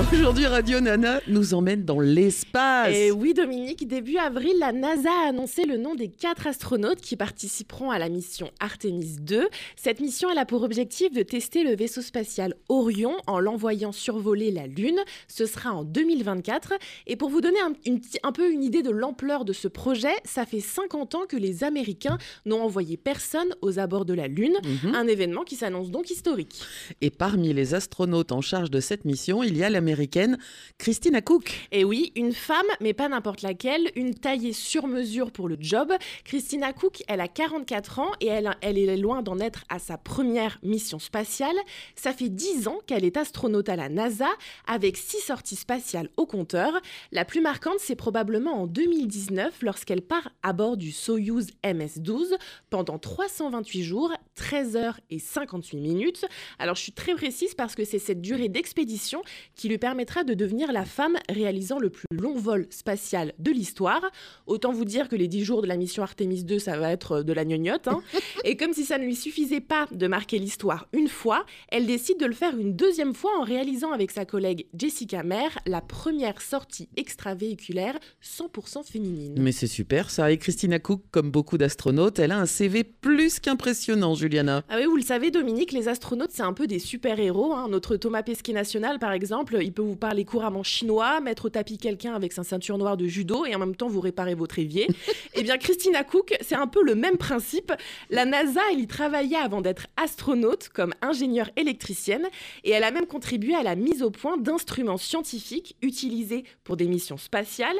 Aujourd'hui, Radio Nana nous emmène dans l'espace. Et oui, Dominique, début avril, la NASA a annoncé le nom des quatre astronautes qui participeront à la mission Artemis 2. Cette mission, elle a pour objectif de tester le vaisseau spatial Orion en l'envoyant survoler la Lune. Ce sera en 2024. Et pour vous donner un, un peu une idée de l'ampleur de ce projet, ça fait 50 ans que les Américains n'ont envoyé personne aux abords de la Lune. Mhm. Un événement qui s'annonce donc historique. Et parmi les astronautes en charge de cette mission, il y a l'Américain américaine Christina Cook. Et oui, une femme, mais pas n'importe laquelle, une taillée sur mesure pour le job. Christina Cook, elle a 44 ans et elle, elle est loin d'en être à sa première mission spatiale. Ça fait 10 ans qu'elle est astronaute à la NASA avec 6 sorties spatiales au compteur. La plus marquante, c'est probablement en 2019 lorsqu'elle part à bord du Soyuz MS-12 pendant 328 jours, 13 heures et 58 minutes. Alors je suis très précise parce que c'est cette durée d'expédition qui lui permettra de devenir la femme réalisant le plus long vol spatial de l'histoire. Autant vous dire que les 10 jours de la mission Artemis 2, ça va être de la gnognotte. Hein. Et comme si ça ne lui suffisait pas de marquer l'histoire une fois, elle décide de le faire une deuxième fois en réalisant avec sa collègue Jessica Mer la première sortie extravéhiculaire 100% féminine. Mais c'est super ça. Et Christina Cook, comme beaucoup d'astronautes, elle a un CV plus qu'impressionnant, Juliana. Ah oui, vous le savez, Dominique, les astronautes, c'est un peu des super-héros. Hein. Notre Thomas Pesquet national, par exemple, il peut vous parler couramment chinois, mettre au tapis quelqu'un avec sa ceinture noire de judo et en même temps vous réparer votre évier. eh bien, Christina Cook, c'est un peu le même principe. La NASA, elle y travaillait avant d'être astronaute comme ingénieure électricienne et elle a même contribué à la mise au point d'instruments scientifiques utilisés pour des missions spatiales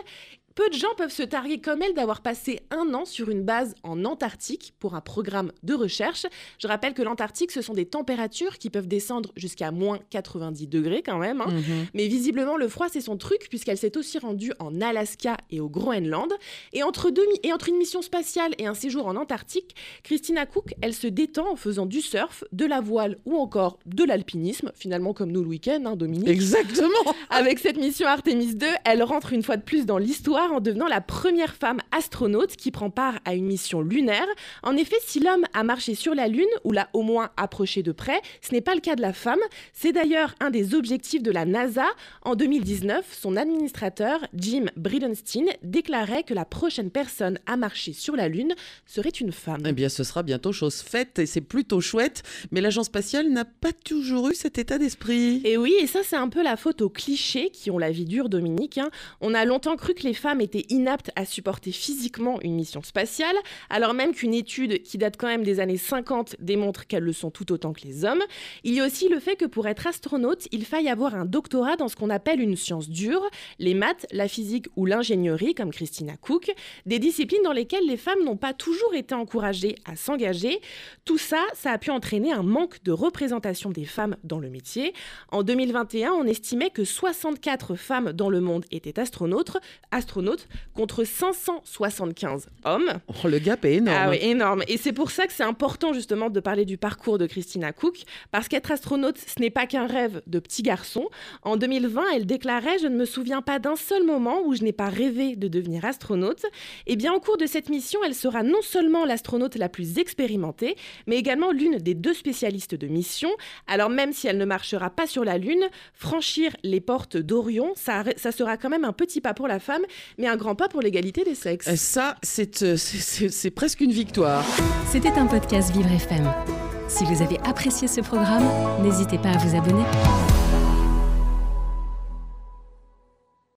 peu de gens peuvent se targuer comme elle d'avoir passé un an sur une base en Antarctique pour un programme de recherche. Je rappelle que l'Antarctique, ce sont des températures qui peuvent descendre jusqu'à moins 90 degrés quand même. Hein. Mhm. Mais visiblement, le froid, c'est son truc puisqu'elle s'est aussi rendue en Alaska et au Groenland. Et entre, et entre une mission spatiale et un séjour en Antarctique, Christina Cook, elle se détend en faisant du surf, de la voile ou encore de l'alpinisme, finalement comme nous le week-end, hein, Dominique. Exactement. Avec cette mission Artemis 2, elle rentre une fois de plus dans l'histoire en devenant la première femme astronaute qui prend part à une mission lunaire. En effet, si l'homme a marché sur la Lune, ou l'a au moins approché de près, ce n'est pas le cas de la femme. C'est d'ailleurs un des objectifs de la NASA. En 2019, son administrateur, Jim Bridenstine, déclarait que la prochaine personne à marcher sur la Lune serait une femme. Eh bien, ce sera bientôt chose faite et c'est plutôt chouette. Mais l'agence spatiale n'a pas toujours eu cet état d'esprit. Et oui, et ça, c'est un peu la faute aux clichés qui ont la vie dure, Dominique. Hein. On a longtemps cru que les femmes était inapte à supporter physiquement une mission spatiale, alors même qu'une étude qui date quand même des années 50 démontre qu'elles le sont tout autant que les hommes. Il y a aussi le fait que pour être astronaute, il faille avoir un doctorat dans ce qu'on appelle une science dure, les maths, la physique ou l'ingénierie, comme Christina Cook, des disciplines dans lesquelles les femmes n'ont pas toujours été encouragées à s'engager. Tout ça, ça a pu entraîner un manque de représentation des femmes dans le métier. En 2021, on estimait que 64 femmes dans le monde étaient astronautes contre 575 hommes. Oh, le gap est énorme. Ah oui, énorme. Et c'est pour ça que c'est important justement de parler du parcours de Christina Cook, parce qu'être astronaute, ce n'est pas qu'un rêve de petit garçon. En 2020, elle déclarait Je ne me souviens pas d'un seul moment où je n'ai pas rêvé de devenir astronaute. Et eh bien, au cours de cette mission, elle sera non seulement l'astronaute la plus expérimentée, mais également l'une des deux spécialistes de mission. Alors, même si elle ne marchera pas sur la Lune, franchir les portes d'Orion, ça, ça sera quand même un petit pas pour la femme, mais un grand pas pour l'égalité des sexes. Ça, euh, c'est presque une victoire. C'était un podcast Vivre FM. Si vous avez apprécié ce programme, n'hésitez pas à vous abonner.